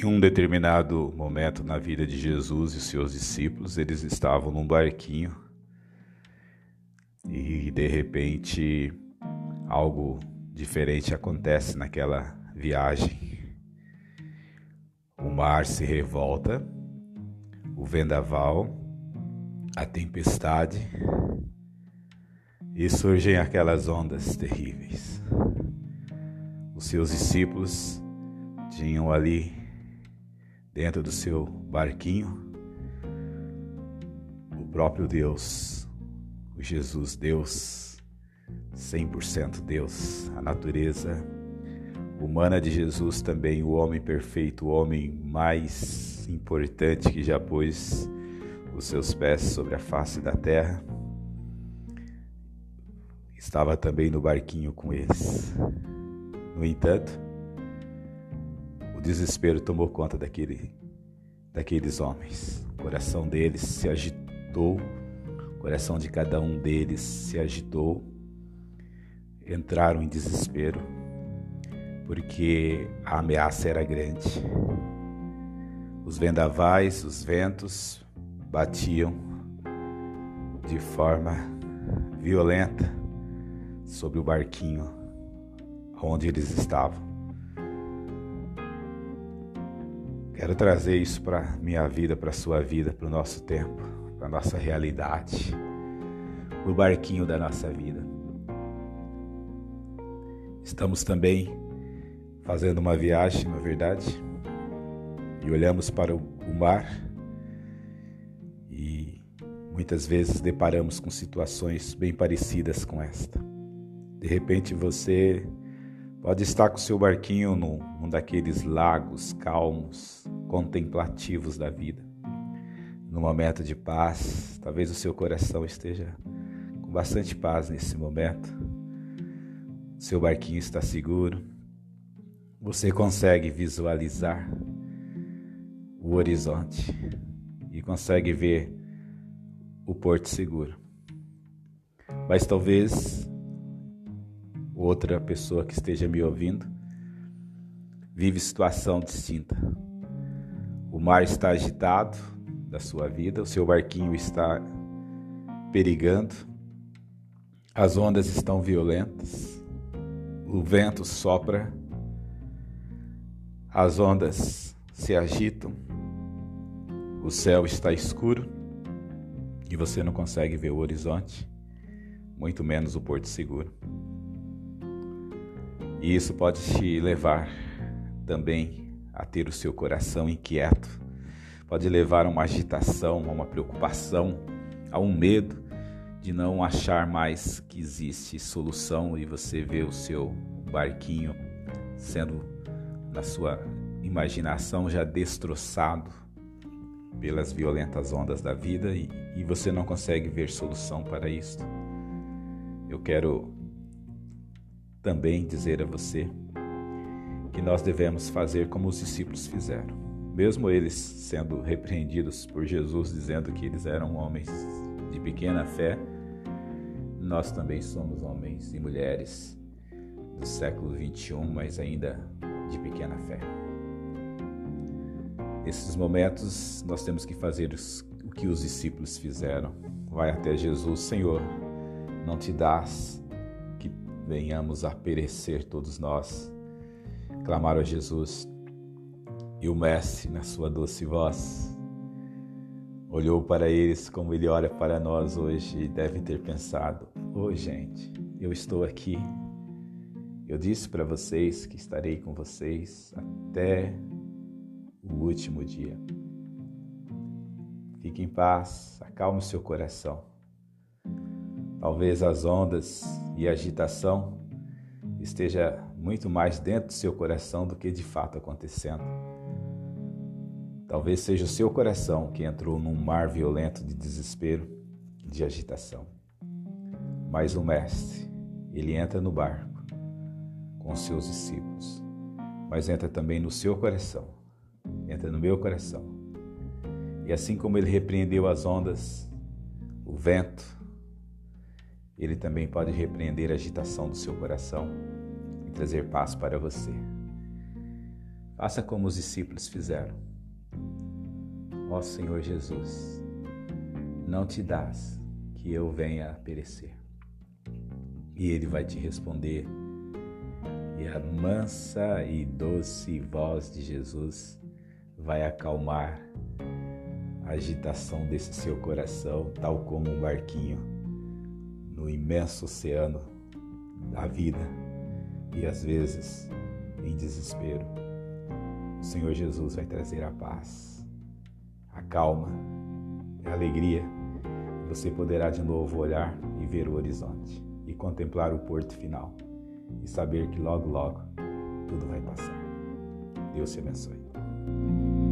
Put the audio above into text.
Em um determinado momento na vida de Jesus e seus discípulos, eles estavam num barquinho e de repente algo diferente acontece naquela viagem. O mar se revolta, o vendaval, a tempestade e surgem aquelas ondas terríveis. Os seus discípulos tinham ali dentro do seu barquinho o próprio Deus, o Jesus Deus, 100% Deus, a natureza humana de Jesus também, o homem perfeito, o homem mais importante que já pôs os seus pés sobre a face da terra, estava também no barquinho com eles. No entanto, desespero tomou conta daquele, daqueles homens. O coração deles se agitou, o coração de cada um deles se agitou. Entraram em desespero, porque a ameaça era grande. Os vendavais, os ventos batiam de forma violenta sobre o barquinho onde eles estavam. Quero trazer isso para minha vida, para sua vida, para o nosso tempo, para nossa realidade, o barquinho da nossa vida. Estamos também fazendo uma viagem, na é verdade, e olhamos para o mar e muitas vezes deparamos com situações bem parecidas com esta. De repente você Pode estar com seu barquinho num, num daqueles lagos calmos, contemplativos da vida. No momento de paz, talvez o seu coração esteja com bastante paz nesse momento. Seu barquinho está seguro. Você consegue visualizar o horizonte e consegue ver o porto seguro. Mas talvez outra pessoa que esteja me ouvindo vive situação distinta. O mar está agitado da sua vida, o seu barquinho está perigando, as ondas estão violentas, o vento sopra, as ondas se agitam, o céu está escuro e você não consegue ver o horizonte, muito menos o porto seguro. E isso pode te levar também a ter o seu coração inquieto, pode levar a uma agitação, a uma preocupação, a um medo de não achar mais que existe solução e você vê o seu barquinho sendo na sua imaginação já destroçado pelas violentas ondas da vida e, e você não consegue ver solução para isso. Eu quero também dizer a você que nós devemos fazer como os discípulos fizeram. Mesmo eles sendo repreendidos por Jesus, dizendo que eles eram homens de pequena fé, nós também somos homens e mulheres do século 21, mas ainda de pequena fé. Nesses momentos, nós temos que fazer o que os discípulos fizeram. Vai até Jesus, Senhor, não te dás venhamos a perecer todos nós. Clamaram a Jesus e o Mestre, na sua doce voz, olhou para eles como ele olha para nós hoje e deve ter pensado: Ô oh, gente, eu estou aqui. Eu disse para vocês que estarei com vocês até o último dia. Fique em paz, acalme seu coração. Talvez as ondas e a agitação esteja muito mais dentro do seu coração do que de fato acontecendo. Talvez seja o seu coração que entrou num mar violento de desespero de agitação. Mas o Mestre, ele entra no barco com seus discípulos, mas entra também no seu coração, entra no meu coração. E assim como ele repreendeu as ondas, o vento, ele também pode repreender a agitação do seu coração e trazer paz para você. Faça como os discípulos fizeram. Ó Senhor Jesus, não te dás que eu venha a perecer. E ele vai te responder, e a mansa e doce voz de Jesus vai acalmar a agitação desse seu coração, tal como um barquinho no imenso oceano da vida e às vezes em desespero. O Senhor Jesus vai trazer a paz, a calma, a alegria. Você poderá de novo olhar e ver o horizonte e contemplar o porto final e saber que logo, logo tudo vai passar. Deus te abençoe.